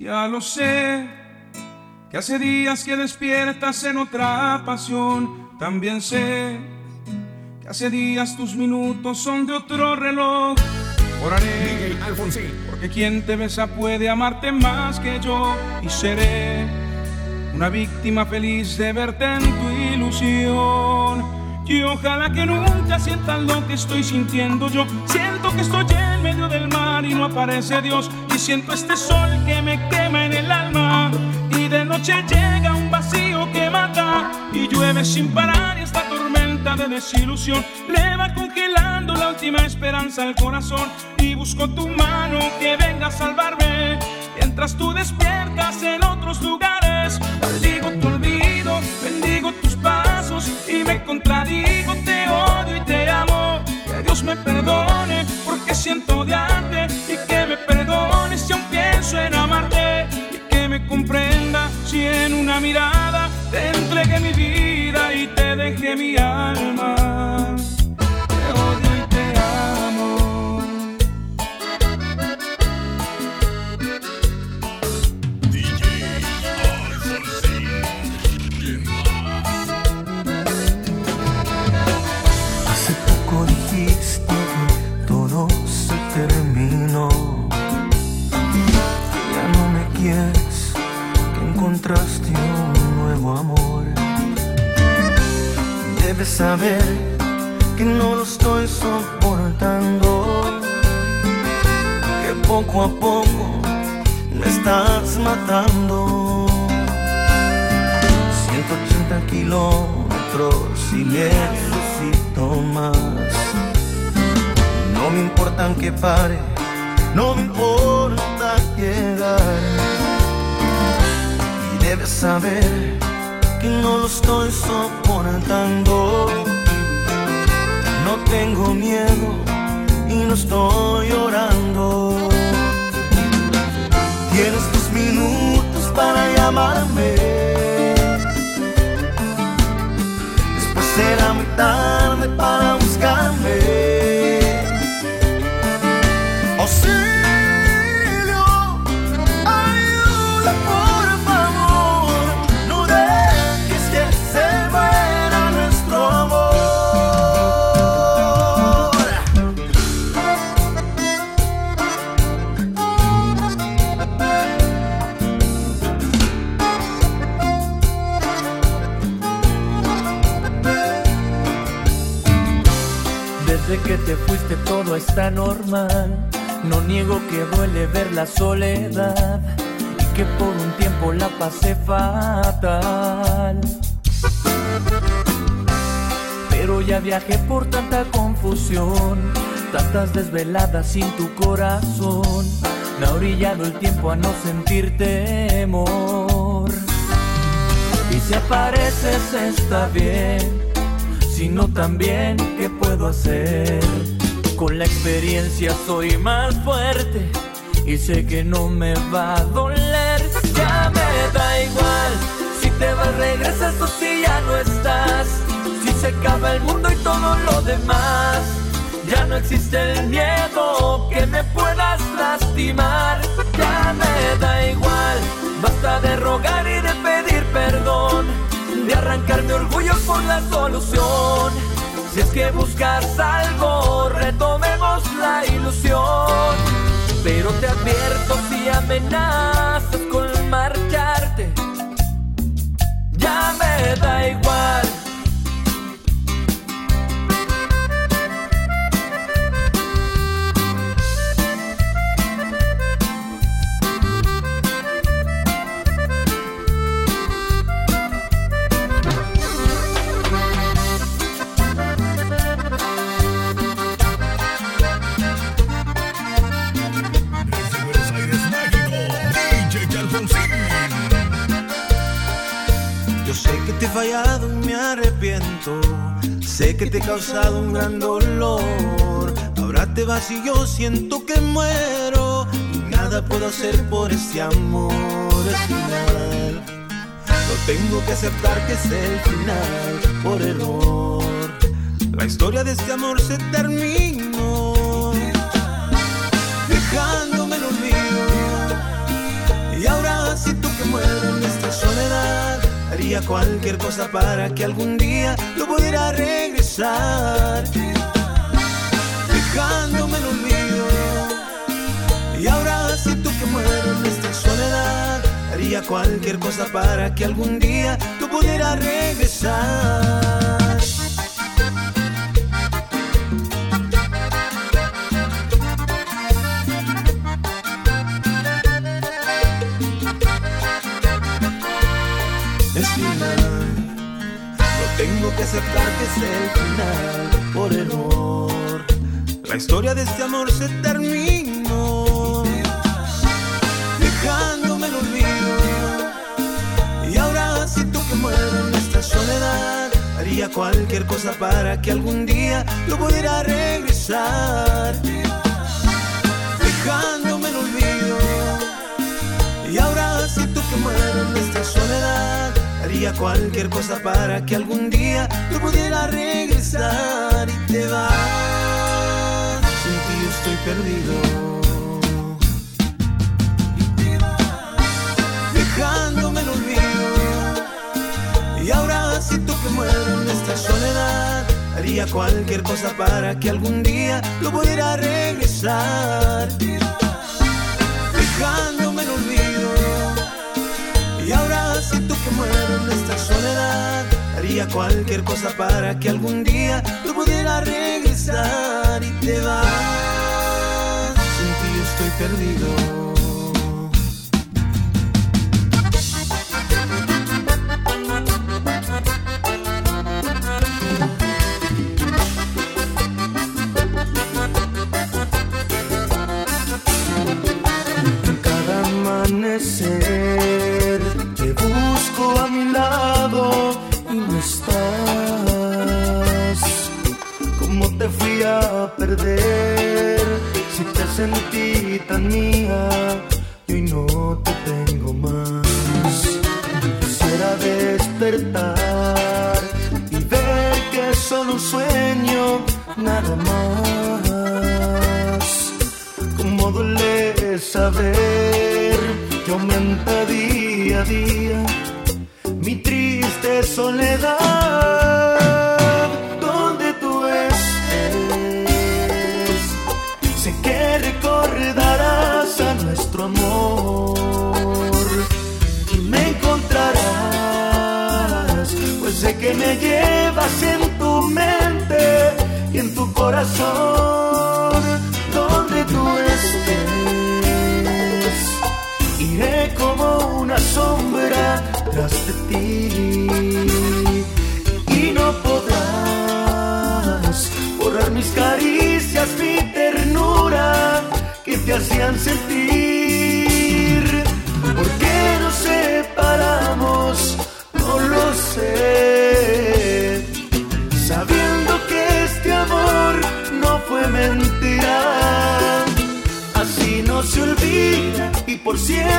Ya lo sé, que hace días que despiertas en otra pasión. También sé que hace días tus minutos son de otro reloj. Oraré, porque quien te besa puede amarte más que yo. Y seré una víctima feliz de verte en tu ilusión. Y ojalá que nunca sientas lo que estoy sintiendo yo. Siento que estoy en medio del mar y no aparece Dios. Y siento este sol que me quema en el alma. Y de noche llega un vacío que mata. Y llueve sin parar y esta tormenta de desilusión le va congelando la última esperanza al corazón. Y busco tu mano que venga a salvarme. Mientras tú despiertas en otros lugares, maldigo tu olvido, bendigo tus pasos y me contradigo, te odio y te amo. Que Dios me perdone porque siento odiarte te entregué mi vida y te dejé mi alma. Te odio y te amo. Hace poco dijiste que todo se terminó. Ya no me quieres, que encontraste saber que no lo estoy soportando. Que poco a poco me estás matando. 180 kilómetros y necesito más. No me importa que pare, no me importa llegar. Y debes saber que no lo estoy soportando. No tengo miedo y no estoy llorando. Tienes tus minutos para llamarme. Después será muy tarde para buscarme. Desde que te fuiste todo está normal. No niego que duele ver la soledad y que por un tiempo la pasé fatal. Pero ya viajé por tanta confusión, tantas desveladas sin tu corazón. Me ha orillado el tiempo a no sentir temor. Y si apareces está bien, si no también, ¿qué puedo hacer? Con la experiencia soy más fuerte y sé que no me va a doler. Ya me da igual si te vas, regresas o si ya no estás. Si se acaba el mundo y todo lo demás, ya no existe el miedo que me puedas lastimar. Ya me da igual, basta de rogar y de pedir perdón, de arrancar mi orgullo por la solución. Si es que buscas algo, retomemos la ilusión. Pero te advierto si amenazas fallado me arrepiento. Sé que te he causado un gran dolor. Ahora te vas y yo siento que muero. Y nada puedo hacer por este amor. Final. No tengo que aceptar que es el final por error. La historia de este amor se terminó. Dejándome en olvido. Y ahora Haría cualquier cosa para que algún día yo pudiera regresar. Dejándome el olvido. Y ahora siento que muero en esta soledad. Haría cualquier cosa para que algún día tú pudieras regresar. Aceptar que es el final por error. La historia de este amor se terminó, dejándome el olvido. Y ahora siento que muero en esta soledad. Haría cualquier cosa para que algún día yo pudiera regresar, dejándome el olvido. Y ahora siento que muero en esta soledad. Haría cualquier cosa para que algún día yo pudiera regresar y te vas. Sin ti yo estoy perdido. Dejándome el olvido. Y ahora siento que muero en esta soledad. Haría cualquier cosa para que algún día yo pudiera regresar. Dejándome esta soledad. Haría cualquier cosa para que algún día yo pudiera regresar y te vas. Sin ti estoy perdido. Sentí tan mía y hoy no te tengo más? Quisiera despertar y ver que es solo un sueño, nada más. Cómo duele saber que aumenta día a día mi triste soledad. Que me llevas en tu mente y en tu corazón. Donde tú estés, iré como una sombra tras de ti y no podrás borrar mis caricias, mi ternura que te hacían sentir. Siempre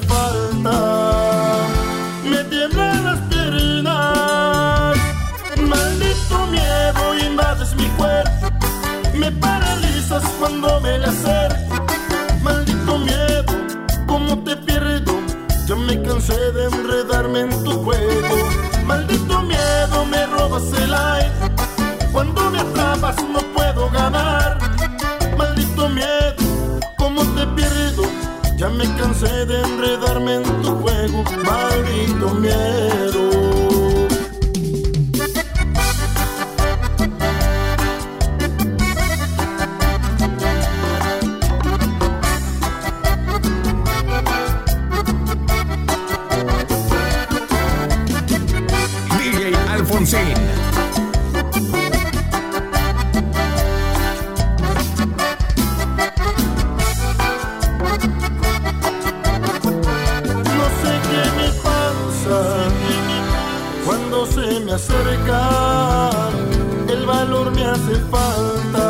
falta. Me tiemblan las piernas, maldito miedo invades mi cuerpo. Me paralizas cuando me le acerco, maldito miedo, cómo te pierdo. Ya me cansé de enredarme en tu juego. Maldito miedo, me robas el aire. Cuando me cansé de enredarme en tu juego, maldito miedo. Alfonsín. Hace falta.